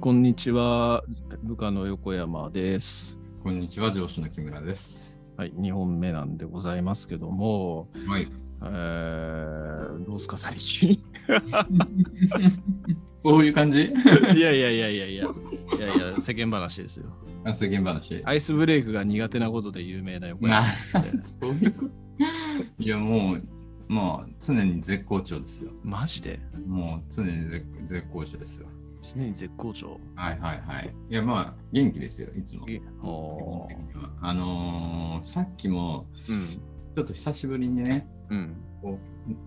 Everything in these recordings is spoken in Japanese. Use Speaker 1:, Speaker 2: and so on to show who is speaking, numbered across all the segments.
Speaker 1: こんにちは。部下の横山です。
Speaker 2: こんにちは、上司の木村です。
Speaker 1: はい、2本目なんでございますけども、
Speaker 2: はい。
Speaker 1: えー、どうですか、最近？
Speaker 2: そういう感じ？
Speaker 1: いやいやいやいやいや、いやいや、世間話ですよ。
Speaker 2: あ世間話。
Speaker 1: アイスブレイクが苦手なことで有名な横
Speaker 2: な
Speaker 1: 山。
Speaker 2: そういうこと？いや、もう、まあ、常に絶好調ですよ。
Speaker 1: マジで？
Speaker 2: もう、常に絶絶好調ですよ。
Speaker 1: 常に絶好調。
Speaker 2: はいはいはい。いや、まあ、元気ですよ、いつも。基
Speaker 1: えお
Speaker 2: 本的にはあのーさっきも、
Speaker 1: ー
Speaker 2: ちょっと久しぶりにね、
Speaker 1: うん。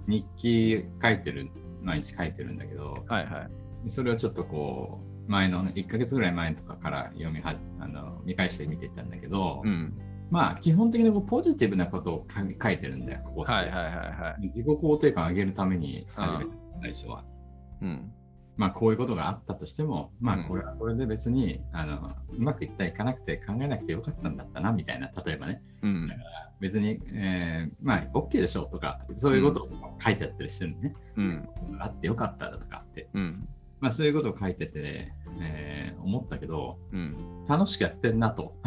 Speaker 2: 日記書いてる、毎日書いてるんだけど、
Speaker 1: はいはい。
Speaker 2: それをちょっとこう、前の1ヶ月ぐらい前とかから読みはあの見返して見てたんだけど、
Speaker 1: うん。
Speaker 2: まあ基本的にこうポジティブなことを書書いてるんだよ、ここって。
Speaker 1: はいはいはいはい。
Speaker 2: 自己肯定感を上げるために始めた、最初は。
Speaker 1: うん。
Speaker 2: まあこういうことがあったとしても、ま
Speaker 1: うん
Speaker 2: あこれはこれで別に、あのうまくいったいかなくて考えなくてよかったんだったなみたいな、例えばね、
Speaker 1: うん。
Speaker 2: 別に、えーまあ OK でしょうとか、そういうことを書いちゃったりしてるのね。
Speaker 1: うん。
Speaker 2: あってよかっただとかって、
Speaker 1: うん。
Speaker 2: まあそういうことを書いてて、えー思ったけど、
Speaker 1: うん。
Speaker 2: 楽しくやってんなと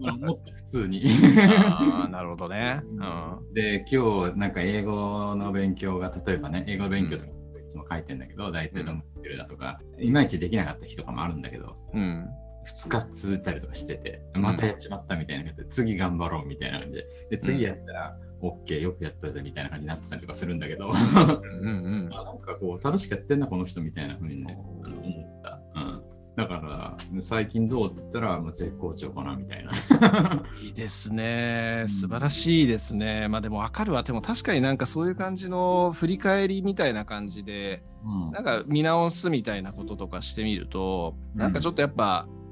Speaker 2: 思った普通に。
Speaker 1: ああ、なるほどね。うん。
Speaker 2: で今日なんか英語の勉強が例えばね英語勉強とかいつも書いてんだけど、大体どうもってるだとか、いまいちできなかった日とかもあるんだけど
Speaker 1: うん。
Speaker 2: 2日続いたりとかしててまたやっちまったみたいな感じで、次頑張ろうみたいな感じで。で次やったら、OK よくやったぜみたいな感じになってたりとかするんだけど。
Speaker 1: うんうん。
Speaker 2: あなんかこう楽しくやってんなこの人みたいな風にねあの思った、うん、だから最近どうって言ったらもう絶好調かなみたいな
Speaker 1: いいですね。素晴らしいですね。まあでも分かるわ。でも確かになんかそういう感じの振り返りみたいな感じで、
Speaker 2: うん
Speaker 1: なんか見直すみたいなこととかしてみると、なんかちょっとやっぱ、あ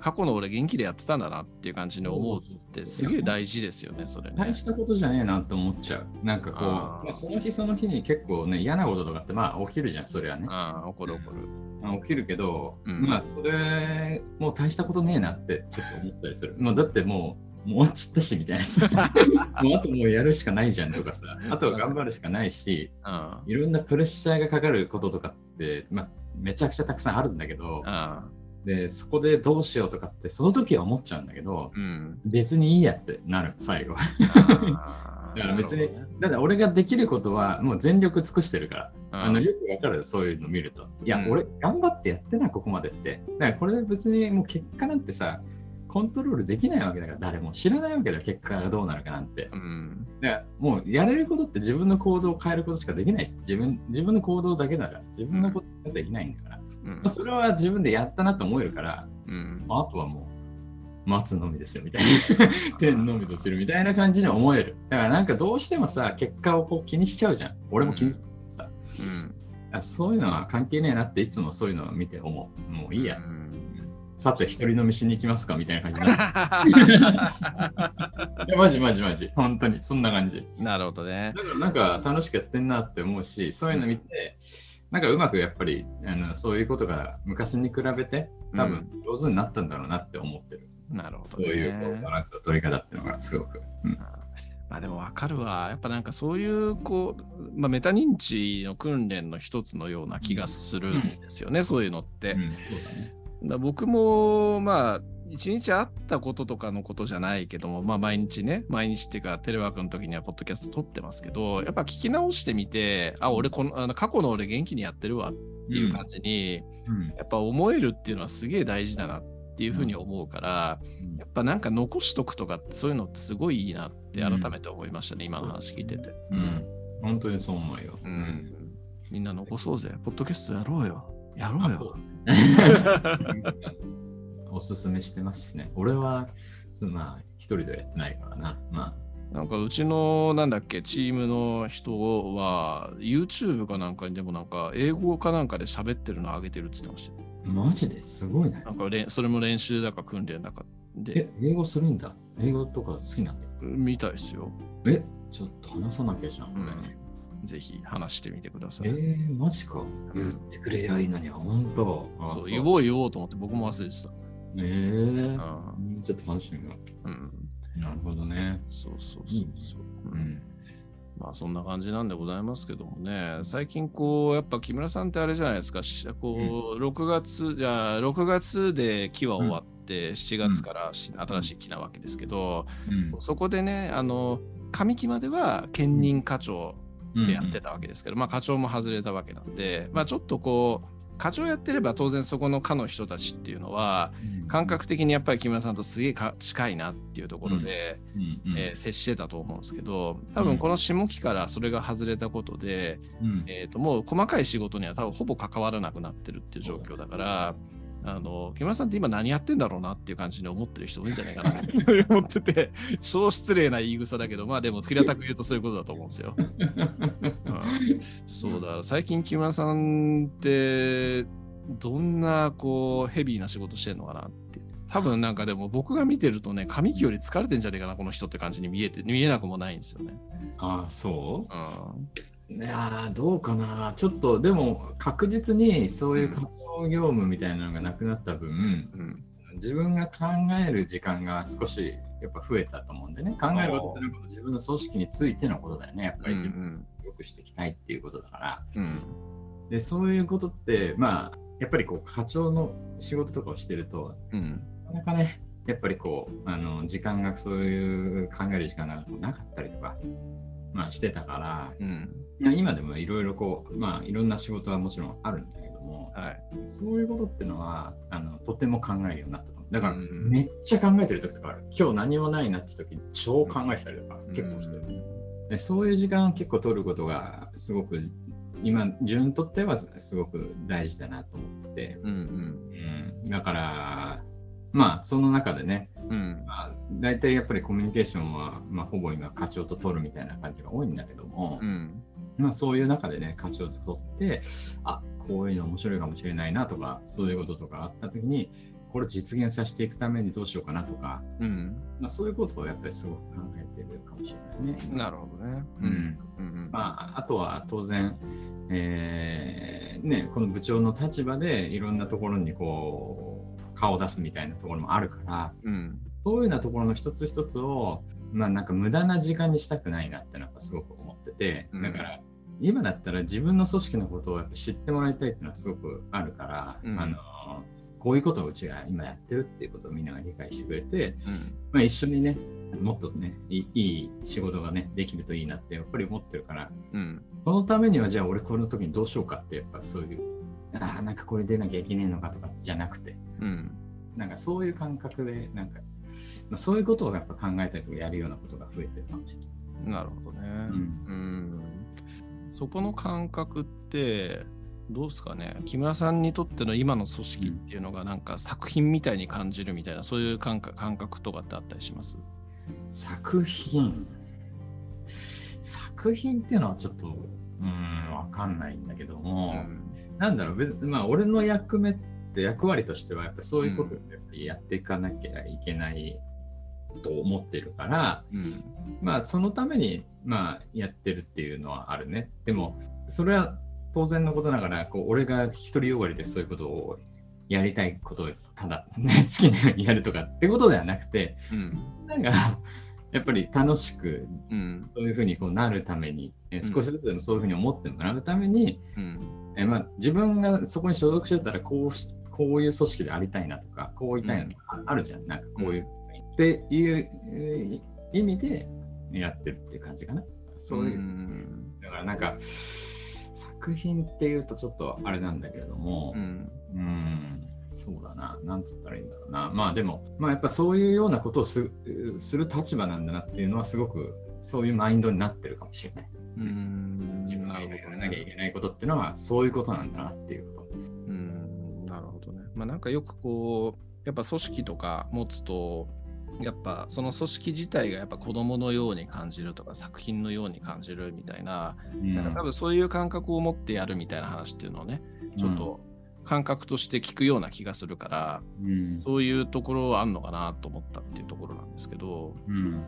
Speaker 1: 過去の俺元気でやってたんだなっていう感じに思うってすげえ大事ですよね、それね
Speaker 2: 大。したことじゃねえなって思っちゃう。なんかこう、
Speaker 1: あー
Speaker 2: まあ、その日その日に結構ね、嫌なこととかってまあ起きるじゃん、それはね。
Speaker 1: ああ、怒る怒る。
Speaker 2: まあ起きるけど、
Speaker 1: うん
Speaker 2: まあそれ、もう大したことねえなってちょっと思ったりする。もうだってもう、もう落ちたしみたいなさ。もうあともうやるしかないじゃんとかさ、あとは頑張るしかないし、
Speaker 1: あ
Speaker 2: いろんなプレッシャーがかかることとかって、まあ、めちゃくちゃたくさんあるんだけど、
Speaker 1: あ、
Speaker 2: で、そこでどうしようとかって、その時は思っちゃうんだけど、
Speaker 1: うん。
Speaker 2: 別にいいやってなる、最後。だから別に
Speaker 1: ね
Speaker 2: ただ俺ができることはもう全力尽くしてるから、
Speaker 1: うん
Speaker 2: あのよくわかるそういうの見ると。いや、
Speaker 1: うん
Speaker 2: 俺頑張ってやってないここまでって。だからこれ別にもう結果なんてさ、コントロールできないわけだから誰も知らないわけだよ、結果がどうなるかなんて。
Speaker 1: うん。
Speaker 2: だからもうやれることって自分の行動を変えることしかできない。自分自分の行動だけなら自分のことしかできないんだから。
Speaker 1: うん
Speaker 2: まあそれは自分でやったなと思えるから、
Speaker 1: うん
Speaker 2: まあ、あとはもう待つのみですよみたいな。天のみと知るみたいな感じに思える。だからなんかどうしてもさ、結果をこう気にしちゃうじゃん。俺も気にするさ、
Speaker 1: うん
Speaker 2: あそういうのは関係ねえなっていつもそういうのを見て思う。もういいや。
Speaker 1: うん
Speaker 2: さて、一人飲みしに行きますかみたいな感じになる。マジマジマジ。本当に、そんな感じ。
Speaker 1: なるほどね。
Speaker 2: だからなんか楽しくやってんなって思うし、そういうの見て、なんかうまくやっぱりあのそういうことが昔に比べて多分上手になったんだろうなって思ってる。
Speaker 1: なるほど
Speaker 2: そういうバ。ランスの取り方っていうのがすごく。うん
Speaker 1: まあでも分かるわ。やっぱなんかそういうこう、まあ、メタ認知の訓練の一つのような気がするんですよね、そういうのって。
Speaker 2: うんだ
Speaker 1: 僕もまあ一日あったこととかのことじゃないけども、まあ、毎日ね毎日っていうかテレワークの時にはポッドキャスト撮ってますけどやっぱ聞き直してみてあ俺このあの過去の俺元気にやってるわっていう感じに、
Speaker 2: うん
Speaker 1: やっぱ思えるっていうのはすげえ大事だなっていうふうに思うから、やっぱなんか残しとくとかそういうのってすごいいいなって改めて思いましたね、今の話聞いてて。
Speaker 2: うん。本当にそう思うよ。
Speaker 1: うん。みんな残そうぜ。ポッドキャストやろうよ。やろうよ。
Speaker 2: おすすめしてますしね。俺は、まあ、一人ではやってないからな。ま
Speaker 1: なんかうちのなんだっけチームの人は YouTube かなんかにでもなんか英語かなんかで喋ってるの上げてるって言ってました
Speaker 2: マジですごいね。
Speaker 1: なんかれんそれも練習だか訓練だかで
Speaker 2: え、英語するんだ。英語とか好きなんだ。
Speaker 1: みたいですよ。
Speaker 2: え、ちょっと話さなきゃじゃん。俺
Speaker 1: ぜひ話してみてください。
Speaker 2: えー、マジか。言ってくれりゃいいのに、本当。あ
Speaker 1: そう言おう言おうと思って僕も忘れてた。
Speaker 2: えー。
Speaker 1: う、ん。
Speaker 2: ちょっと話してみよ
Speaker 1: う。ん、
Speaker 2: う。なるほどね。
Speaker 1: そうそうそうそう。
Speaker 2: いいね
Speaker 1: う
Speaker 2: うん。ん。
Speaker 1: まあそんな感じなんでございますけどもね、最近こう、やっぱ木村さんってあれじゃないですか、しこう、6月、じゃあ6月で期は終わって、7月からし新しい期なわけですけど、
Speaker 2: うん。
Speaker 1: そこでね、あの、上期までは兼任課長でやってたわけですけど、まあ課長も外れたわけなんで、まあちょっとこう、課長やってれば当然そこの課の人たちっていうのは、感覚的にやっぱり木村さんとすげえか近いなっていうところで、えー接してたと思うんですけど多分この下期からそれが外れたことで、
Speaker 2: うん。
Speaker 1: えー、ともう細かい仕事には多分ほぼ関わらなくなってるっていう状況だから。あの木村さんって今何やってんだろうなっていう感じに思ってる人多いんじゃないかなって 思ってて超失礼な言い草だけどまあでも平たく言うとそういうことだと思うんですよ。うんそうだ最近木村さんってどんなこうヘビーな仕事してんのかなって多分なんかでも僕が見てるとね上期より疲れてんじゃねえかなこの人って感じに見えて見えなくもないんですよね。
Speaker 2: ああ、そう
Speaker 1: うん
Speaker 2: いやーどうかな。ちょっと、でも、確実にそういう課長業務みたいなのがなくなった分、
Speaker 1: うん
Speaker 2: 自分が考える時間が少しやっぱ増えたと思うんでね。考えることってのは自分の組織についてのことだよね。やっぱり自分を良くしていきたいっていうことだから。
Speaker 1: うん
Speaker 2: で、そういうことって、まあ、やっぱりこう、課長の仕事とかをしてると、
Speaker 1: うん
Speaker 2: なかなかね、やっぱりこう、あの時間がそういう考える時間がなかったりとか、まあしてたから、
Speaker 1: うん
Speaker 2: 今でもいろいろこう、まあいろんな仕事はもちろんあるんだけども、
Speaker 1: はい。
Speaker 2: そういうことってのは、あのとても考えるようになったと思う。だから、
Speaker 1: うん
Speaker 2: めっちゃ考えてる時とかある。今日何もないなって時、超考えてたりとか、結構してる。でそういう時間結構取ることがすごく今自分にとってはすごく大事だなと思ってて、
Speaker 1: うんうん。
Speaker 2: うん、だからまあその中でね、
Speaker 1: うん。
Speaker 2: まあ、大体やっぱりコミュニケーションは、まあ、ほぼ今課長と取るみたいな感じが多いんだけども、
Speaker 1: うん。
Speaker 2: まあ、そういう中でね課長と取ってあこういうの面白いかもしれないなとかそういうこととかあった時にこれを実現させていくためにどうしようかなとか、
Speaker 1: うん。
Speaker 2: まあ、そういうことをやっぱりすごく考えてるかもしれないね。
Speaker 1: なるほどね。
Speaker 2: うん。
Speaker 1: うん。
Speaker 2: まあ、あとは当然、えーね、この部長の立場でいろんなところにこう顔を出すみたいなところもあるから
Speaker 1: うん。
Speaker 2: そういうようなところの一つ一つを、まあ、なんか無駄な時間にしたくないなってのはすごく思ってて
Speaker 1: うん。
Speaker 2: だから今だったら自分の組織のことをやっぱ知ってもらいたいっていうのはすごくあるから、
Speaker 1: うん。
Speaker 2: あのこういうことをうちが今やってるっていうことをみんなが理解してくれて、
Speaker 1: うん。
Speaker 2: まあ、一緒にねもっとねいい仕事がねできるといいなってやっぱり思ってるから
Speaker 1: うん。
Speaker 2: そのためにはじゃあ俺この時にどうしようかってやっぱそういうああなんかこれ出なきゃいけねえのかとかじゃなくて
Speaker 1: うん。
Speaker 2: なんかそういう感覚でなんか、まあ、そういうことをやっぱ考えたりとかやるようなことが増えてるかもしれない。
Speaker 1: なるほどね。
Speaker 2: ん。
Speaker 1: うんそこの感覚ってどうですかね。木村さんにとっての今の組織っていうのがなんか作品みたいに感じるみたいなそういう感覚感覚とかってあったりします？
Speaker 2: 作品。作品っていうのはちょっとうんわかんないんだけども、なんだろう別にまあ俺の役目って役割としてはやっぱそういうことをやっぱりやっていかなきゃいけないと思ってるから、
Speaker 1: うん。
Speaker 2: まあそのためにまあやってるっていうのはあるね。でもそれは当然のことながらこう俺が独りよがりでそういうことをやりたいことをただ、ね、好きなようにやるとかってことではなくて
Speaker 1: うん。
Speaker 2: なんかやっぱり楽しく
Speaker 1: うん。
Speaker 2: そういうふうにこうなるためにえ
Speaker 1: うん。
Speaker 2: 少しずつでもそういうふうに思ってもらうために、
Speaker 1: うん。
Speaker 2: えまあ、自分がそこに所属してたらこうしこういう組織でありたいなとかこういたいなとかあるじゃん、なんかこういう、っていうえー意味でやってるっていう感じかな。そういう、
Speaker 1: ん
Speaker 2: だからなんか作品っていうとちょっとあれなんだけれども、
Speaker 1: うん
Speaker 2: うん、そうだな、なんつったらいいんだろうな。まあでも、まあやっぱそういうようなことをすする立場なんだなっていうのはすごくそういうマインドになってるかもしれない。
Speaker 1: うん
Speaker 2: 自分がやらなきゃい
Speaker 1: ね
Speaker 2: けないことっていうのはそういうことなんだなっていうこと。
Speaker 1: うんなるほどね。まあなんかよくこうやっぱ組織とか持つとやっぱその組織自体がやっぱ子供のように感じるとか作品のように感じるみたいな,、なんか多分そういう感覚を持ってやるみたいな話っていうのをねちょっと感覚として聞くような気がするから、
Speaker 2: うん、
Speaker 1: そういうところはあんのかなと思ったっていうところなんですけど
Speaker 2: うん、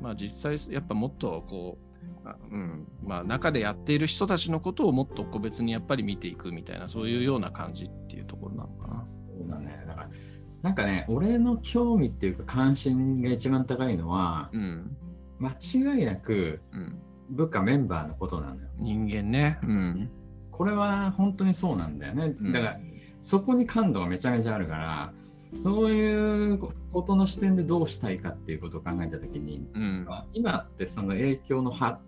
Speaker 1: まあ実際やっぱもっとこうあうんまあ、中でやっている人たちのことをもっと個別にやっぱり見ていくみたいなそういうような感じっていうところなのかな。
Speaker 2: そうだね。だから、なんかね、俺の興味っていうか関心が一番高いのは、
Speaker 1: うん
Speaker 2: 間違いなく、
Speaker 1: うん
Speaker 2: 部下メンバーのことなのよ。
Speaker 1: 人間ね。うん。
Speaker 2: これは本当にそうなんだよね。だから、そこに感度がめちゃめちゃあるから、そういうことの視点でどうしたいかっていうことを考えたときに、
Speaker 1: うん。
Speaker 2: まあ今ってその影響の範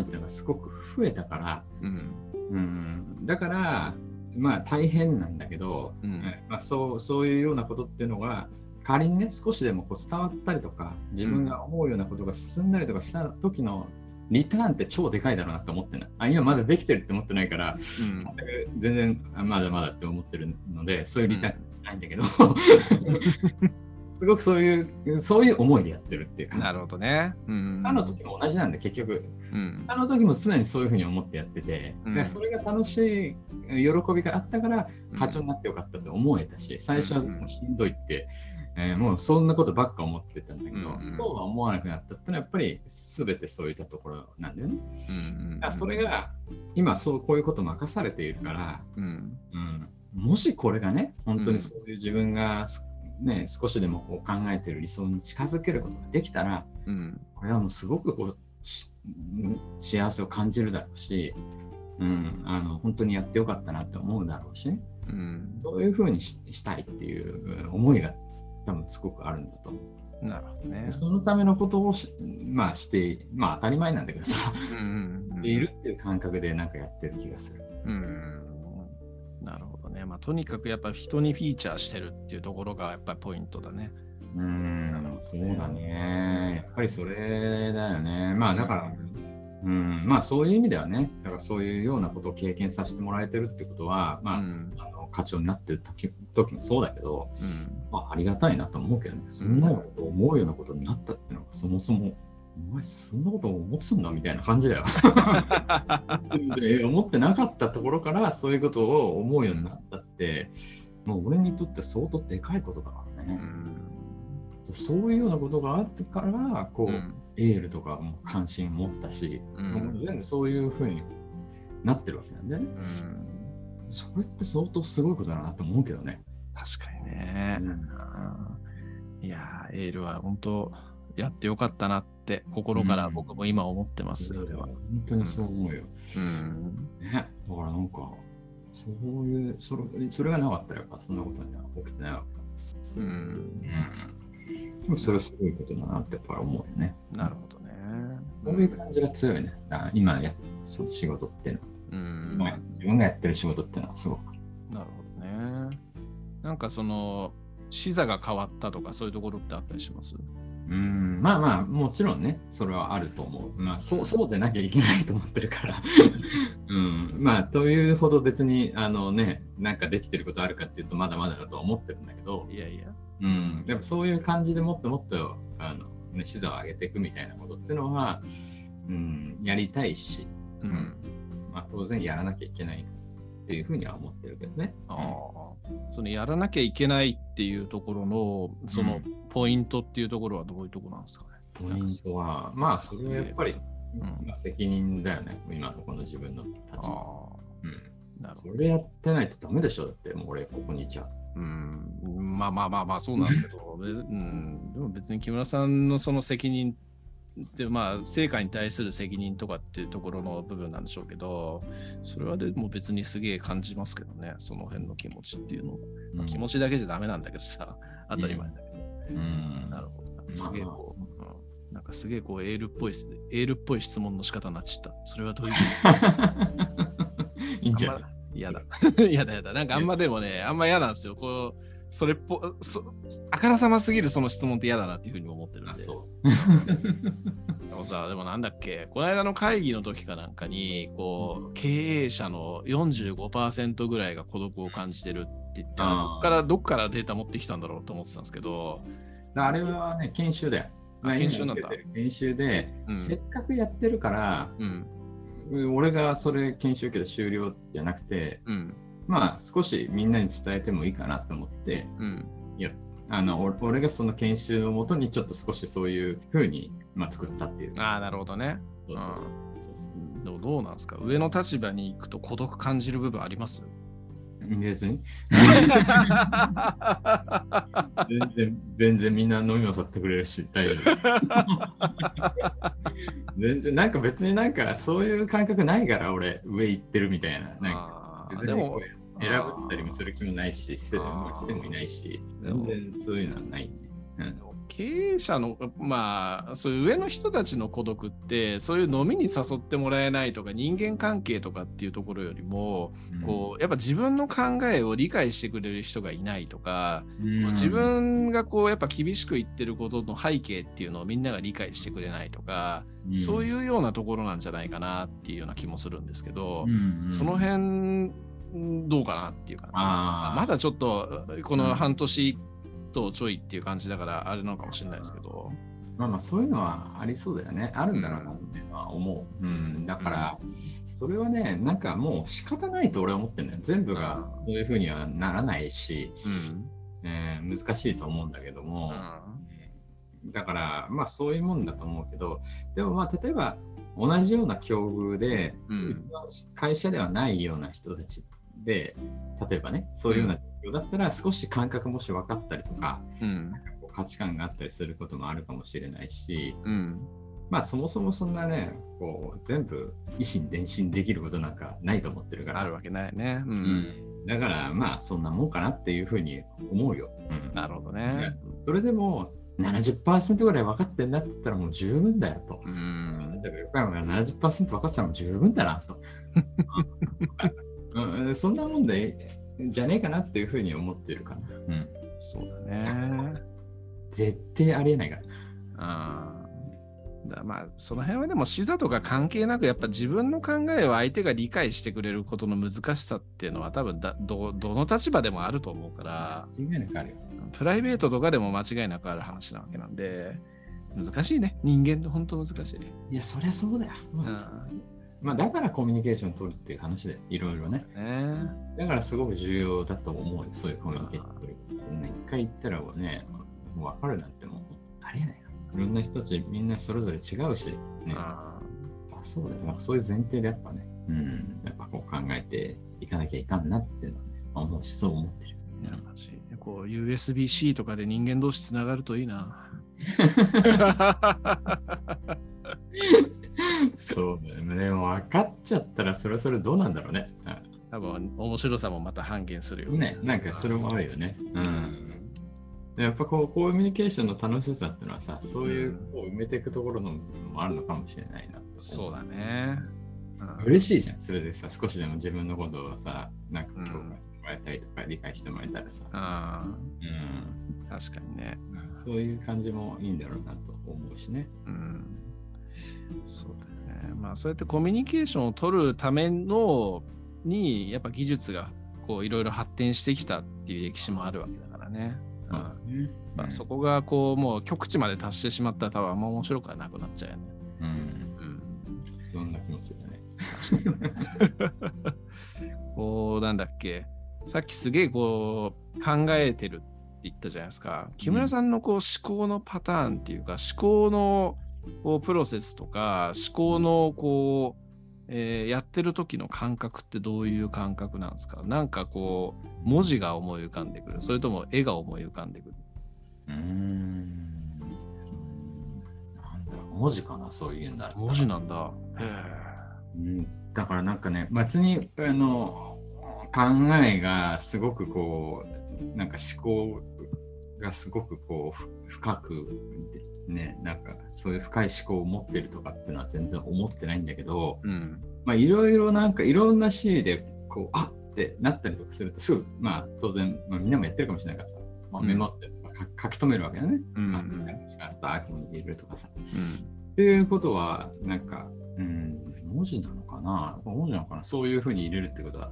Speaker 2: 囲っていうのがすごく増えたから、
Speaker 1: うん。
Speaker 2: うん、だから、まあ大変なんだけど、
Speaker 1: うん。
Speaker 2: まあ、そうそういうようなことっていうのが仮にね少しでもこう伝わったりとか自分が思うようなことが進んだりとかした時のリターンって超でかいだろうなって思ってないあ今まだできてるって思ってないから全然あまだまだって思ってるのでそういうリターンないんだけど、すごくそういうそういう思いでやってるっていう
Speaker 1: うん。な
Speaker 2: か
Speaker 1: るほどね。うん。
Speaker 2: あの時も同じなんで結局
Speaker 1: うん。
Speaker 2: あの時も常にそういうふうに思ってやってて、
Speaker 1: うん
Speaker 2: でそれが楽しい喜びがあったから課長になってよかったって思えたし、最初はもうしんどいって、えーもうそんなことばっか思ってたんだけど、
Speaker 1: うんうん
Speaker 2: そうは思わなくなったってのはやっぱり全てそういったところなんだよね。
Speaker 1: うん。
Speaker 2: だからそれが今そうこういうこと任されているから、
Speaker 1: うん。
Speaker 2: うん、もしこれがね本当にそういう自分がす、ね、少しでもこう考えている理想に近づけることができたら
Speaker 1: うん。
Speaker 2: これはもうすごくこうし幸せを感じるだろうし、うん、あの本当にやってよかったなって思うだろうしね
Speaker 1: うん。
Speaker 2: そういうふうにししたいっていう思いが多分すごくあるんだと思う。
Speaker 1: なるほどね。
Speaker 2: そのためのことをし,、まあ、して、まあ当たり前なんだけどさ、
Speaker 1: うん。うん。
Speaker 2: いるっていう感覚でなんかやってる気がする。
Speaker 1: うん。ね。まあ、とにかくやっぱ人にフィーチャーしてるっていうところがやっぱりポイントだね。
Speaker 2: うん、そうだね。やっぱりそれだよね。まあだから、うん、まあそういう意味ではね、だからそういうようなことを経験させてもらえてるってことは、まあ、
Speaker 1: うん。
Speaker 2: あの課長になってる時時もそうだけど、
Speaker 1: うん。
Speaker 2: まあありがたいなと思うけどね、そんなこと思うようなことになったっていうのがそもそも、お前そんなこと思ってたんだみたいな感じだよ。で思ってなかったところからそういうことを思うようになったって、もう俺にとって相当でかいことだから
Speaker 1: う
Speaker 2: ね。
Speaker 1: ん。
Speaker 2: そういうようなことがあってから、こう、
Speaker 1: うん
Speaker 2: エールとかも関心持ったし、
Speaker 1: うん
Speaker 2: 全部そういうふうになってるわけなんだよね。
Speaker 1: うん
Speaker 2: それって相当すごいことだなと思うけどね。
Speaker 1: 確かにね。いやー、エールは本当やってよかったなって心から僕も今思ってます、それは。
Speaker 2: 本当にそう思うよ。
Speaker 1: うん。
Speaker 2: ね、だからなんか、そういう、それそれがなかったらやっぱそんなことには起きてないわ
Speaker 1: うん。
Speaker 2: け。うん。でもそれはすごいことだなってやっぱり思うよね。
Speaker 1: なるほどね。
Speaker 2: こういう感じが強いね。今やその仕事っていう
Speaker 1: うん。
Speaker 2: のは、自分がやってる仕事っていうのはすごく。
Speaker 1: なるほどね。なんかその、視座が変わったとかそういうところってあったりします？
Speaker 2: うん、まあまあ、もちろんね、それはあると思う。まあ、そう、そうでなきゃいけないと思ってるから。うん、まあ、というほど別に、あのね、なんかできてることあるかっていうと、まだまだだとは思ってるんだけど、
Speaker 1: いやいや。
Speaker 2: うん、でもそういう感じでもっともっと、あの、ね、視座を上げていくみたいなことっていうのは、うん、やりたいし、
Speaker 1: うん。
Speaker 2: まあ、当然やらなきゃいけないっていうふうには思ってるけどね。
Speaker 1: ああ。そのやらなきゃいけないっていうところの、そのポイントっていうところはどういうところなんですかね？
Speaker 2: ポイントは、まあ、それはやっぱり、
Speaker 1: ん
Speaker 2: まあ、責任だよね、今のこの自分の立
Speaker 1: あ
Speaker 2: 場。
Speaker 1: あ。
Speaker 2: うん
Speaker 1: なるほど。
Speaker 2: それやってないとダメでしょだって、もう俺、ここにいちゃう。
Speaker 1: うん。まあまあまあまあ、そうなんですけど、べうん、でも別に木村さんのその責任って、まあ、成果に対する責任とかっていうところの部分なんでしょうけど、それはでも別にすげえ感じますけどね、その辺の気持ちっていうのを。まあ気持ちだけじゃダメなんだけどさ、当たり前だけど。
Speaker 2: うん。
Speaker 1: なるほど。すげえこう、
Speaker 2: ま
Speaker 1: うん、なんかすげえこうエールっぽい、エールっぽい質問の仕方になっちゃった。それはどういう
Speaker 2: いいんじゃない？
Speaker 1: 嫌だ。嫌だ嫌だ。なんかあんまでもね、あんま嫌なんですよ。こう、それっぽ、そあからさますぎるその質問って嫌だなっていうふうに思ってるん
Speaker 2: あ、
Speaker 1: で。
Speaker 2: そう。
Speaker 1: でもさ、でもなんだっけ、この間の会議の時かなんかに、こう、経営者の45%ぐらいが孤独を感じてるって言ったら、どっから、どっからデータ持ってきたんだろうと思ってたんですけど、
Speaker 2: あれはね、研修だよ。
Speaker 1: あ研修なんだ。
Speaker 2: 研修で、
Speaker 1: うん。
Speaker 2: せっかくやってるから、
Speaker 1: うん、
Speaker 2: 俺がそれ研修受けて終了じゃなくて、
Speaker 1: うん、
Speaker 2: まあ少しみんなに伝えてもいいかなと思って、
Speaker 1: うん、
Speaker 2: あの俺俺がその研修をもとにちょっと少しそういう風にまあ作ったっていう。
Speaker 1: ああ、なるほどね。
Speaker 2: そうそうそう
Speaker 1: どうなんですか？上の立場に行くと孤独感じる部分あります？
Speaker 2: 別に。全然、全然みんな飲み物させてくれるし、大丈夫。全然、なんか別になんかそういう感覚ないから、俺、上行ってるみたいな。なんか別に選ぶったりもする気もないし、してもしてもいないし、全然そういうのはないんで。うん
Speaker 1: 経営者の、まあ、そういう上の人たちの孤独って、そういう飲みに誘ってもらえないとか、人間関係とかっていうところよりも、こう、やっぱ自分の考えを理解してくれる人がいないとか、
Speaker 2: うん。
Speaker 1: 自分がこう、やっぱ厳しく言ってることの背景っていうのをみんなが理解してくれないとか、そういうようなところなんじゃないかなっていうような気もするんですけど、
Speaker 2: うん
Speaker 1: その辺、んどうかなっていう感じ。まだちょっと、この半年とちょいっていう感じだから、あれなのかもしれないですけど。
Speaker 2: まあまあそういうのはありそうだよね。あるんだろうなっていうのは思う。うん、だから、それはね、なんかもう仕方ないと俺は思ってるのよ。全部がそういうふうにはならないし、えー難しいと思うんだけども、だから、まあそういうもんだと思うけど、でもまあ例えば同じような境遇で、
Speaker 1: うん
Speaker 2: 会社ではないような人たちで、例えばね、そういうような状況だったら少し感覚もし分かったりとか、
Speaker 1: うん。
Speaker 2: こう価値観があったりすることもあるかもしれないし、
Speaker 1: うん。
Speaker 2: まあそもそもそんなね、こう全部一心伝心できることなんかないと思ってるから。
Speaker 1: あるわけないね。う。
Speaker 2: うんん。だからまあそんなもんかなっていうふうに思うよ。うん。
Speaker 1: なるほどね。
Speaker 2: それでも70%ぐらい分かってんだって言ったらもう十分だよと。
Speaker 1: うん。
Speaker 2: 例えば横山が70%分かってたらもう十分だなと。うんうん、そんなもんでじゃねえかなっていうふうに思ってるかな。うん。
Speaker 1: そうだね。
Speaker 2: 絶対ありえないから。
Speaker 1: あだまあその辺はでも視座とか関係なくやっぱ自分の考えを相手が理解してくれることの難しさっていうのは多分だどどの立場でもあると思うから
Speaker 2: 間違いなくあるよ。
Speaker 1: プライベートとかでも間違いなくある話なわけなんで難しいね人間って本当難しい。
Speaker 2: いや、そりゃそうだよ。まあ、そうまあ、だからコミュニケーション取るっていう話で、いろいろね。
Speaker 1: ね
Speaker 2: だからすごく重要だと思うよ、そういうコミュニケーション取る。ね一回言ったらもうね、もう分かるなんてもうありえないから。いろんな人たちみんなそれぞれ違うし、ね、あ
Speaker 1: あ
Speaker 2: そうだよ。なんかそういう前提でやっぱね、うん、やっぱこう考えていかなきゃいかんなっていうのはね、思うし、そう思ってる。
Speaker 1: こう USB-C とかで人間同士つながるといいな。
Speaker 2: そうだよね。でも分かっちゃったらそれはそれどうなんだろうね。
Speaker 1: 多分面白さもまた半減するよ
Speaker 2: ね、なんかそれもあるよね。うん。やっぱこうコミュニケーションの楽しさっていうのはさ、そういうこう埋めていくところのもあるのかもしれないなと。
Speaker 1: そうだね。うん
Speaker 2: 嬉しいじゃん、それでさ、少しでも自分のことをさ、なんか
Speaker 1: うん
Speaker 2: 共感してもらえたりとか、理解してもらえたらさ、
Speaker 1: あ
Speaker 2: うん、
Speaker 1: あ、確かにね。
Speaker 2: そういう感じもいいんだろうなと思うしね。
Speaker 1: うん。そうだね。まあ、そうやってコミュニケーションを取るための、に、やっぱ技術が、こう、いろいろ発展してきたっていう歴史もあるわけだからね。うん
Speaker 2: ね
Speaker 1: まあ、そこが、こう、もう極地まで達してしまったら、多分あんま面白くはなくなっちゃうよね。
Speaker 2: うん、
Speaker 1: うん。
Speaker 2: そんな気もするよね。
Speaker 1: こう、なんだっけ。さっきすげえこう考えてるって言ったじゃないですか。木村さんのこう思考のパターンっていうか、思考のこうプロセスとか、思考のこう、えーやってる時の感覚ってどういう感覚なんですか？なんかこう、文字が思い浮かんでくる。それとも絵が思い浮かんでくる。
Speaker 2: うーん。なんだろう、文字かな、そういうんだ
Speaker 1: 文字なんだ。へ
Speaker 2: うん、だからなんかね、別にあの考えがすごくこう、なんか思考がすごくこうふ深く、ね、なんかそういう深い思考を持ってるとかっていうのは全然思ってないんだけど、
Speaker 1: え。うん。
Speaker 2: まあいろいろなんかいろんなシーンでこう、あってなったりとかするとすぐ、まあ当然、まあ、みんなもやってるかもしれないからさ、まあ、メモってとか書書き留めるわけだね。
Speaker 1: うん。
Speaker 2: あ、った秋に入れるとかさ。
Speaker 1: うん
Speaker 2: っていうことは、なんか、うん、文字なのかな？文字なのかな？そういうふうに入れるってことは、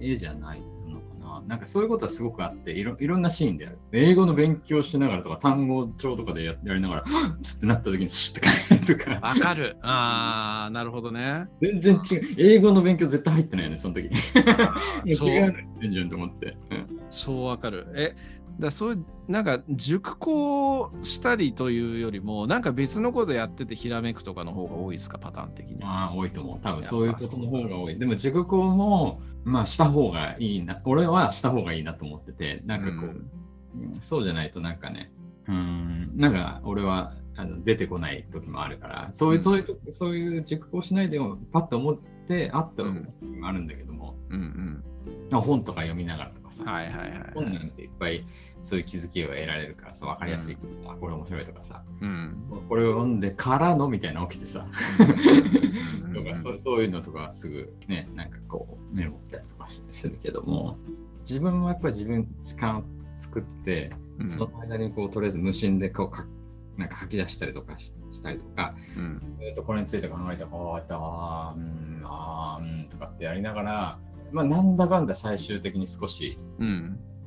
Speaker 2: 絵じゃないのかな？なんかそういうことはすごくあっていろ、いろんなシーンである。英語の勉強しながらとか、単語帳とかでややりながら、つってなった時にシュッて書いてとか、
Speaker 1: わかる。ああ、なるほどね。
Speaker 2: 全然違う。英語の勉強絶対入ってないよね、その時。違うの言ってんじゃんと思って。うん
Speaker 1: そうわかる。え、だそういうなんか熟考したりというよりもなんか別のことやっててひらめくとかの方が多いですか？パターン的に。
Speaker 2: ああ、多いと思う。多分そういうことの方が多い。でも熟考も、まあした方がいいな。俺はした方がいいなと思ってて、なんかこう、うん、そうじゃないとなんかね、うん、なんか俺はあの出てこない時もあるから、そういう、うん、そういう、そういう熟考しないでもパッと思ってあったのもあるんだけども、うん。うん本とか読みながらとかさ、
Speaker 1: はいはいはい、
Speaker 2: 本なんていっぱいそういう気づきを得られるからさ、分かりやすい、うん、あ、これ面白いとかさ、うん、これを読んでからのみたいな起きてさ、とかそそういうのとかすぐね、なんかこうメモったりとかするけども、自分はやっぱり自分時間を作って、その間にこうとりあえず無心でこうかなんか書き出したりとかしたりとか、うん、えー、とこれについて考えて、こうやって、あー、うん、あー、うんとかってやりながら、まあ、なんだかんだ最終的に少し、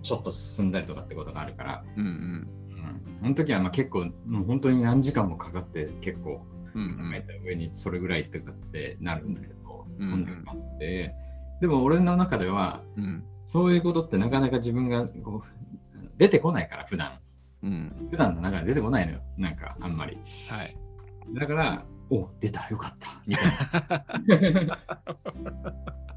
Speaker 2: ちょっと進んだりとかってことがあるから、うんうん、その時はまあ結構、もう本当に何時間もかかって結構、考えた上にそれぐらいとかってなるんだけど、うんうん、あって。でも俺の中では、うん、そういうことってなかなか自分がこう出てこないから普段、うん、普段の中で出てこないのよなんかあんまり、はい、だからお出たよかったみたいな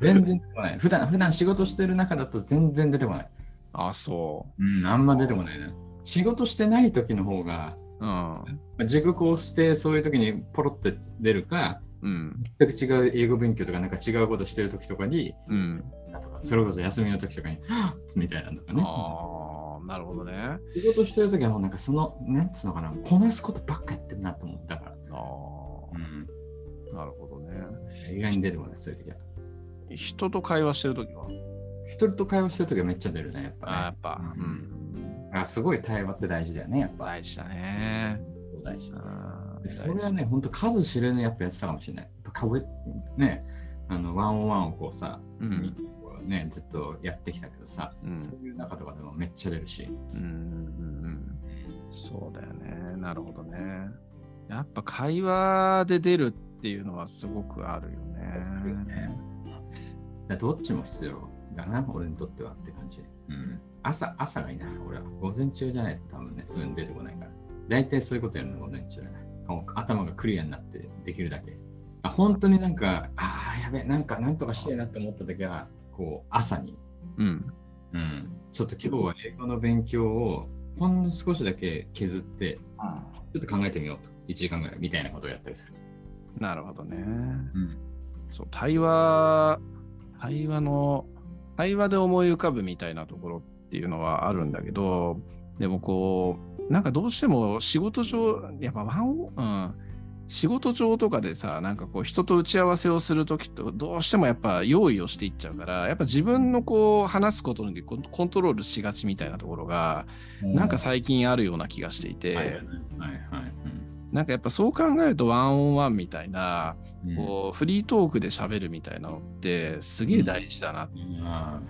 Speaker 2: 全然出てこない。普段、普段仕事してる中だと全然出てこない。
Speaker 1: あ、そ
Speaker 2: う。うん、あんま出てこないね。仕事してない時の方が、うん、塾講してそういう時にポロって出るか、うん、全く違う英語勉強とかなんか違うことしてる時とかに、うん、とかそれこそ休みの時とかに、はっみたいなのとかね。
Speaker 1: ああ、なるほどね。
Speaker 2: 仕事してる時はもうなんかその、なんつうのかな、こなすことばっかやってるなと思ったから。ああ、
Speaker 1: うん。なるほどね。
Speaker 2: 意外に出てこない、そういう時は。
Speaker 1: 人と会話してるときは？
Speaker 2: 人と会話してるときはめっちゃ出るね、やっぱ、ね。
Speaker 1: あやっぱ、うん。
Speaker 2: あすごい対話って大事だよね、やっぱ。
Speaker 1: 大事だね。
Speaker 2: 大事。でそれはね、本当数知れぬやっぱやってたかもしれない。やっぱ顔ね、あの、ワンオンワンをこうさ、うん、ね、ずっとやってきたけどさ、うん、そういう中とかでもめっちゃ出るし。うんうんう
Speaker 1: ん。そうだよね。なるほどね。やっぱ会話で出るっていうのはすごくあるよね。
Speaker 2: どっちも必要だな、俺にとってはって感じ。うん。朝、朝がいいな、俺は。午前中じゃないと多分ね、すぐに出てこないから。大体そういうことやるの午前中だな。頭がクリアになってできるだけ。あ本当になんか、ああ、やべえ、なんか、なんとかしてえなって思った時は、こう、朝に。うん。うん。ちょっと今日は英語の勉強をほんの少しだけ削って、ちょっと考えてみようと。1時間ぐらいみたいなことをやったりする。
Speaker 1: なるほどね。うん。そう、対話会話の、会話で思い浮かぶみたいなところっていうのはあるんだけど、でもこう、なんかどうしても仕事上、やっぱワン、うん、仕事上とかでさ、なんかこう人と打ち合わせをするときとどうしてもやっぱ用意をしていっちゃうから、やっぱ自分のこう話すことにコントロールしがちみたいなところが、なんか最近あるような気がしていて、はいはいはい、なんかやっぱそう考えるとワンオンワンみたいな、うん、こうフリートークで喋るみたいなのってすげえ大事だなっ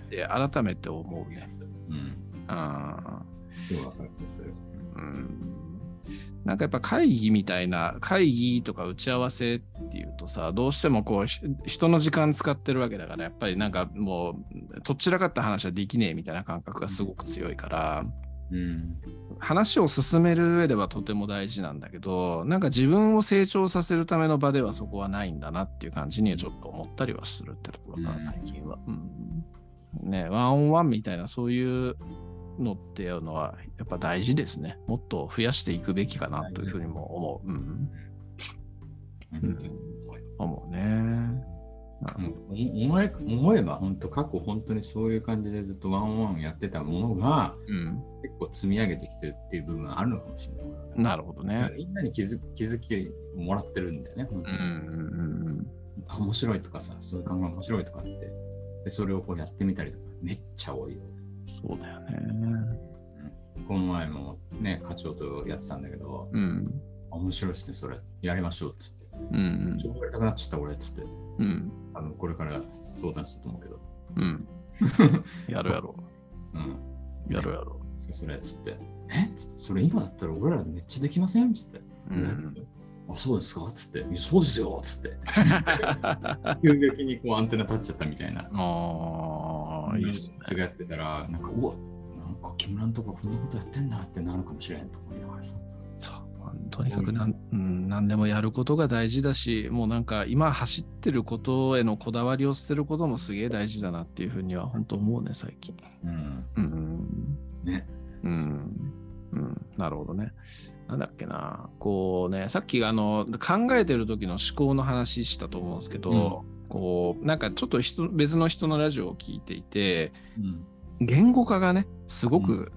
Speaker 1: て改めて思うね。うん。あすごいわかるする。うん。なんかやっぱ会議みたいな会議とか打ち合わせっていうとさどうしてもこう人の時間使ってるわけだからやっぱりなんかもうとっちらかった話はできねえみたいな感覚がすごく強いから、うん、話を進める上ではとても大事なんだけどなんか自分を成長させるための場ではそこはないんだなっていう感じにはちょっと思ったりはするってところかな、最近は、うん。ねワンオンワンみたいなそういうのっていうのはやっぱ大事ですね。もっと増やしていくべきかなというふうにも思う。うん。うん、思うね。
Speaker 2: 思え思えば本当過去本当にそういう感じでずっとワンワンやってたものが、うん、結構積み上げてきてるっていう部分あるのかもしれない。
Speaker 1: なるほどね。
Speaker 2: みんなに気づ気づきをもらってるんだよね、本当に。うんうんうん、面白いとかさ、そういう考え面白いとかって、でそれをこうやってみたりとか、めっちゃ多いよ。
Speaker 1: そうだよね。
Speaker 2: うん、この前もね、課長とやってたんだけど、うん、面白いですね、それ。やりましょうっつって。うんうん、ちょっとやりたくなっちゃった俺っつって。うんあのこれから相談したと思うけど。うん。
Speaker 1: やるやろう。うん。やるやろ
Speaker 2: う。それっつって、えっつって、それ今だったら俺らめっちゃできませんつって。うん。あ、そうですか？つって、そうですよつって。急激にこうアンテナ立っちゃったみたいな。ああ、いいですね。やってたら、なんか、うわなんか木村のとここんなことやってんだってなるかもしれんと思いながらさ。
Speaker 1: そうとにかくなん、うん、何でもやることが大事だしもうなんか今走ってることへのこだわりを捨てることもすげえ大事だなっていうふうには本当思うね最近。
Speaker 2: うん。
Speaker 1: うん
Speaker 2: ね。
Speaker 1: うんうん、なるほどね。なんだっけな、こうね、さっきあの考えてる時の思考の話したと思うんですけど、こうなんかちょっと人別の人のラジオを聞いていて、
Speaker 2: うん。
Speaker 1: 言語化がね、すごく、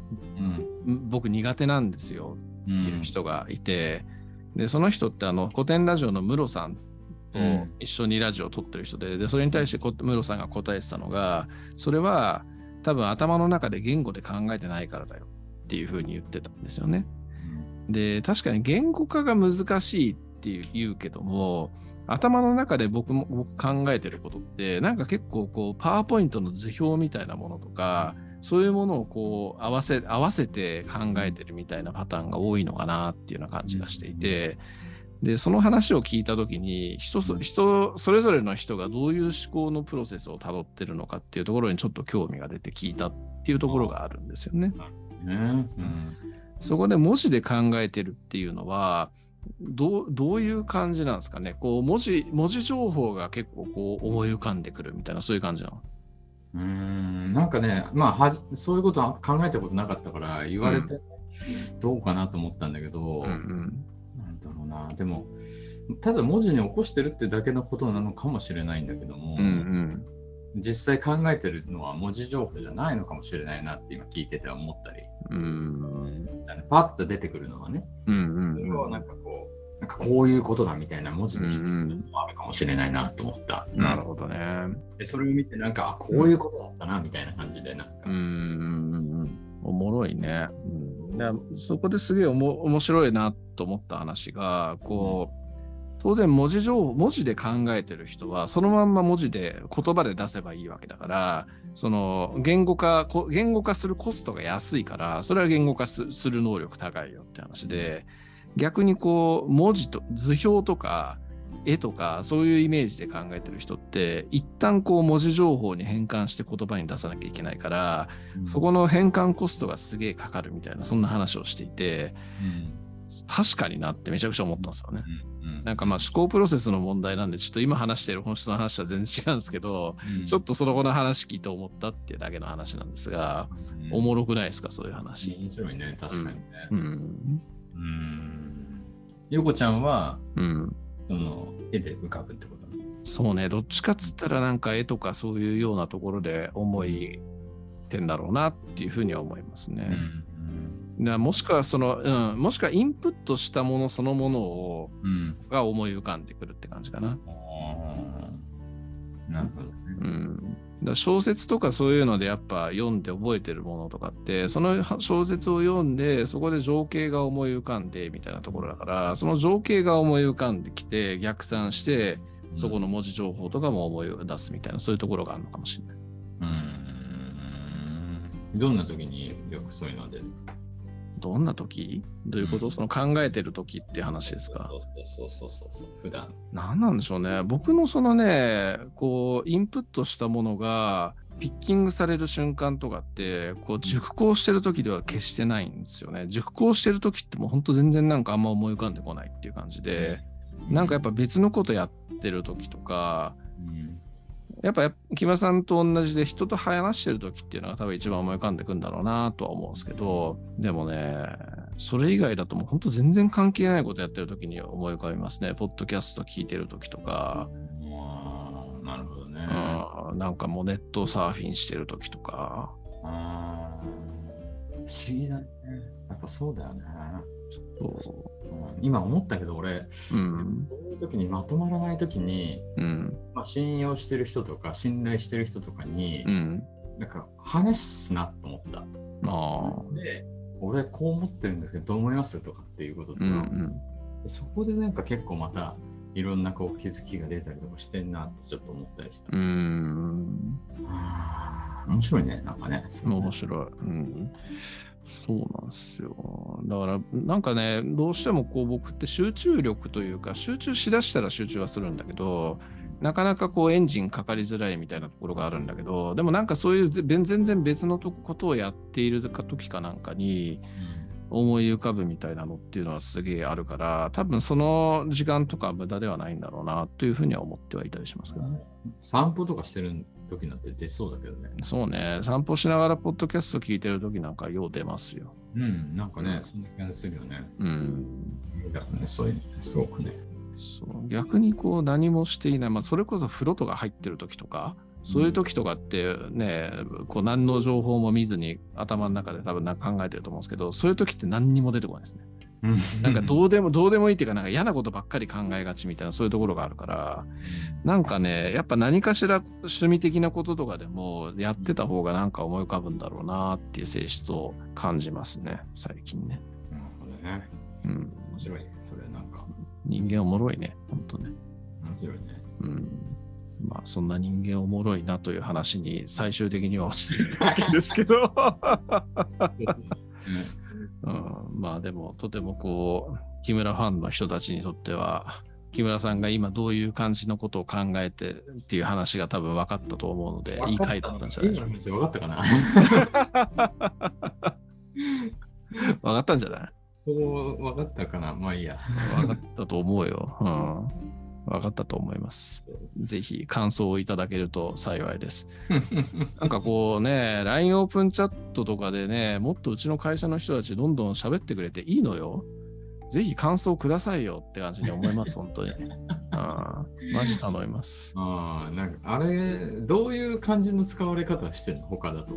Speaker 2: うん。
Speaker 1: 僕苦手なんですよ。
Speaker 2: う
Speaker 1: っていう人がいて、でその人ってあの古典ラジオのムロさんと
Speaker 2: うん。
Speaker 1: 一緒にラジオを撮ってる人ででそれに対してこムロさんが答えてたのがそれは多分頭の中で言語で考えてないからだよっていうふうに言ってたんですよね。で確かに言語化が難しいっていう言うけども頭の中で僕も僕考えてることってなんか結構こうパワーポイントの図表みたいなものとかそういうものをこう合わせ合わせて考えてるみたいなパターンが多いのかなっていうような感じがしていてでその話を聞いた時に人そ人それぞれの人がどういう思考のプロセスをたどってるのかっていうところにちょっと興味が出て聞いたっていうところがあるんですよね。
Speaker 2: ね。うん。
Speaker 1: そこで文字で考えてるっていうのは、どうどういう感じなんですかね？こう文字文字情報が結構こう思い浮かんでくるみたいなそういう感じなの？
Speaker 2: うーん。なんかね、まあはじ、そういうことは考えたことなかったから、言われてどうかなと思ったんだけど、
Speaker 1: うん。
Speaker 2: なんだろうな、でも、ただ文字に起こしてるってだけのことなのかもしれないんだけども、
Speaker 1: うんうん。
Speaker 2: 実際考えてるのは文字情報じゃないのかもしれないなって今聞いてて思ったり、
Speaker 1: うん。
Speaker 2: パッと出てくるのはね、
Speaker 1: うん
Speaker 2: それをなんかこう、なんかこういうことだみたいな文字にして
Speaker 1: うん
Speaker 2: るのもあるかもしれないなと思った。
Speaker 1: うんなるほどね。
Speaker 2: でそれを見て、なんか、あこういうことだったなみたいな感じで、なんか、
Speaker 1: うんうんうんおもろいね、うん、そこですげえおも面白いなと思った話がこう当然文字情報文字で考えてる人はそのまんま文字で言葉で出せばいいわけだからその言語化言語化するコストが安いからそれは言語化する能力高いよって話で逆にこう文字と図表とか絵とかそういうイメージで考えてる人って一旦こう文字情報に変換して言葉に出さなきゃいけないからそこの変換コストがすげえかかるみたいなそんな話をしていて
Speaker 2: う
Speaker 1: 確かになってめちゃくちゃ思ったんですよね。
Speaker 2: うん
Speaker 1: なんかまあ思考プロセスの問題なんでちょっと今話している本質の話は全然違うんですけど、
Speaker 2: うん
Speaker 1: ちょっとその後の話聞いて思ったっていうだけの話なんですが、
Speaker 2: うん
Speaker 1: おもろくないですかそういう話。
Speaker 2: 面白いね、確かにね。
Speaker 1: う
Speaker 2: うん
Speaker 1: ん。
Speaker 2: ヨコちゃんは、
Speaker 1: うん。
Speaker 2: その絵で浮かぶってこと？
Speaker 1: そうね、どっちかっつったらなんか絵とかそういうようなところで思いてんだろうなっていうふうには思いますね。だからもしくはその、うん、もしくはインプットしたものそのものを
Speaker 2: うん。
Speaker 1: が思い浮かんでくるって感じかな。
Speaker 2: なるほどね。
Speaker 1: うん、小説とかそういうのでやっぱ読んで覚えてるものとかってその小説を読んでそこで情景が思い浮かんでみたいなところだからその情景が思い浮かんできて逆算してそこの文字情報とかも思い出すみたいなそういうところがあるのかもしれない。
Speaker 2: うん。どんな時によくそういうので。
Speaker 1: どんな時？どういうこと、
Speaker 2: うん。
Speaker 1: その考えてる時って話ですか？
Speaker 2: そうそうそうそう。普段。
Speaker 1: 何なんでしょうね。僕のそのねこうインプットしたものがピッキングされる瞬間とかってこう熟考してる時では決してないんですよね。熟考してる時ってもうほんと全然なんかあんま思い浮かんでこないっていう感じでなんかやっぱ別のことやってる時とか
Speaker 2: うん。
Speaker 1: やっぱ木村さんと同じで人と話してる時っていうのが多分一番思い浮かんでくんだろうなとは思うんですけどでもねそれ以外だともうほんと全然関係ないことやってる時に思い浮かびますねポッドキャスト聞いてる時とか
Speaker 2: なるほどね。
Speaker 1: うんなんかもうネットサーフィンしてる時とか。
Speaker 2: 不思議だね。ぱそうだよね。
Speaker 1: そ
Speaker 2: うん今思ったけど俺、
Speaker 1: う。うん。
Speaker 2: そういう時にまとまらない時に、
Speaker 1: うん。
Speaker 2: まあ、信用してる人とか信頼してる人とかに、
Speaker 1: うん。
Speaker 2: なんか話すなと思った。
Speaker 1: ああ。
Speaker 2: で、俺こう思ってるんだけどどう思いますとかっていうこととか、
Speaker 1: うんうん。
Speaker 2: そこでなんか結構またいろんなこう気づきが出たりとかしてんなってちょっと思ったりした。
Speaker 1: うん。
Speaker 2: 面白いね、なんかね。ね
Speaker 1: 面白い。うん。そうなんですよ。だから、なんかね、どうしてもこう僕って集中力というか、集中しだしたら集中はするんだけど、なかなかこうエンジンかかりづらいみたいなところがあるんだけど、でもなんかそういう全然別のとことをやっているか時かなんかに思い浮かぶみたいなのっていうのはすげえあるから、多分その時間とか無駄ではないんだろうなというふうには思ってはいたりしますけどね。
Speaker 2: 散歩とかしてる時なんて出そうだけどね。
Speaker 1: そうね、散歩しながらポッドキャスト聞いてる時なんかよう出ますよ。
Speaker 2: うん、なんかね、そんな感じするよね。
Speaker 1: うん。
Speaker 2: だからね、そういう、すごくね。
Speaker 1: そう逆にこう何もしていない、まあ、それこそ風呂とか入ってる時とか、そういう時とかってね、こう何の情報も見ずに頭の中で多分なんか考えてると思うんですけど、そういう時って何にも出てこないですね。なんかどうでも、どうでもいいっていうか、なんか嫌なことばっかり考えがちみたいな、そういうところがあるから、なんかね、やっぱ何かしら趣味的なこととかでもやってた方がなんか思い浮かぶんだろうなっていう性質を感じますね、最近ね。
Speaker 2: なるほどね。
Speaker 1: うん。
Speaker 2: 面白いね。それなんか。
Speaker 1: 人間おもろいね、ほんとね。
Speaker 2: 面白いね。
Speaker 1: うん。まあ、そんな人間おもろいなという話に最終的には落ち着いたわけですけど。うん、まあでも、とてもこう、木村ファンの人たちにとっては、木村さんが今どういう感じのことを考えてっていう話が多分分かったと思うので、いい回だったんじゃないでしょう
Speaker 2: 今の話分かったかな
Speaker 1: か。分かったんじゃない？
Speaker 2: 分かったかなまあいいや。
Speaker 1: 分かったと思うよ。うん。分かったと思います。ぜひ感想をいただけると幸いです。なんかこうね、LINE オープンチャットとかでね、もっとうちの会社の人たちどんどん喋ってくれていいのよ。ぜひ感想くださいよって感じに思います、本当に。あーマジ頼みます。
Speaker 2: ああ、なんかあれ、どういう感じの使われ方してんの？他だと。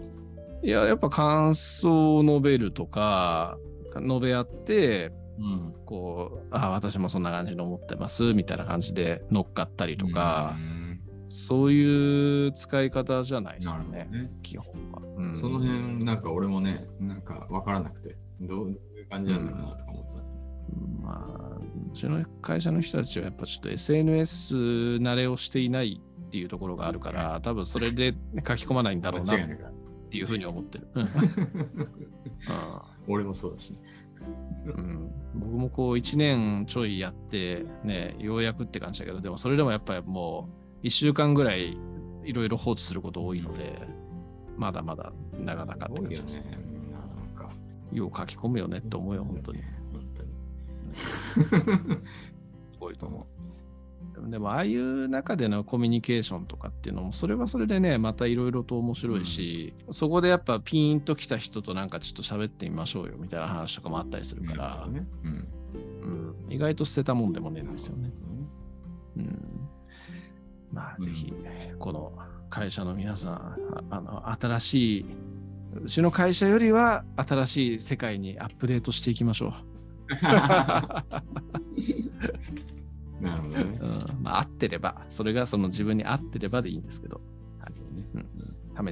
Speaker 1: いや、やっぱ感想を述べるとか、述べ合って、
Speaker 2: うん。
Speaker 1: こう、あ私もそんな感じに思ってます、みたいな感じで乗っかったりとか
Speaker 2: う、ん
Speaker 1: そういう使い方じゃないです
Speaker 2: な
Speaker 1: よね、
Speaker 2: ね。
Speaker 1: 基本は。うん
Speaker 2: その辺、なんか俺もね、なんか分からなくて、どういう感じなんだろうなとか思ってた。
Speaker 1: まあ、うちの会社の人たちはやっぱちょっと SNS 慣れをしていないっていうところがあるから、多分それで書き込まないんだろうなっ。ていうふうに思ってる。うん
Speaker 2: 俺もそうだしね。
Speaker 1: うん僕もこう1年ちょいやって、ね、ようやくって感じだけど、でもそれでもやっぱりもう1週間ぐらいいろいろ放置すること多いので、まだまだなかなかって感じです。
Speaker 2: ね。みんななんか。
Speaker 1: よう書き込むよねって思うよ、本当に。
Speaker 2: 本当に。
Speaker 1: すごいと思う。でもああいう中でのコミュニケーションとかっていうのもそれはそれでねまたいろいろと面白いし、そこでやっぱピーンと来た人となんかちょっと喋ってみましょうよみたいな話とかもあったりするから、
Speaker 2: ね。うん。
Speaker 1: うん、意外と捨てたもんでもねえんですよね。うん、まあ
Speaker 2: うん
Speaker 1: ぜひこの会社の皆さんああの新しいうちの会社よりは新しい世界にアップデートしていきましょう。
Speaker 2: なるほどね。
Speaker 1: うん、まあ合ってればそれがその自分に合ってればでいいんですけど。
Speaker 2: そうね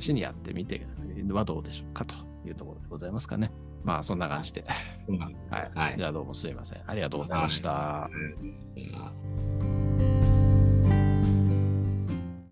Speaker 1: 試しにやってみてはどうでしょうかというところでございますかね。まあそんな感じで。
Speaker 2: うん
Speaker 1: はい。
Speaker 2: はい
Speaker 1: じゃあどうもすいません。ありがとうございました。
Speaker 2: うん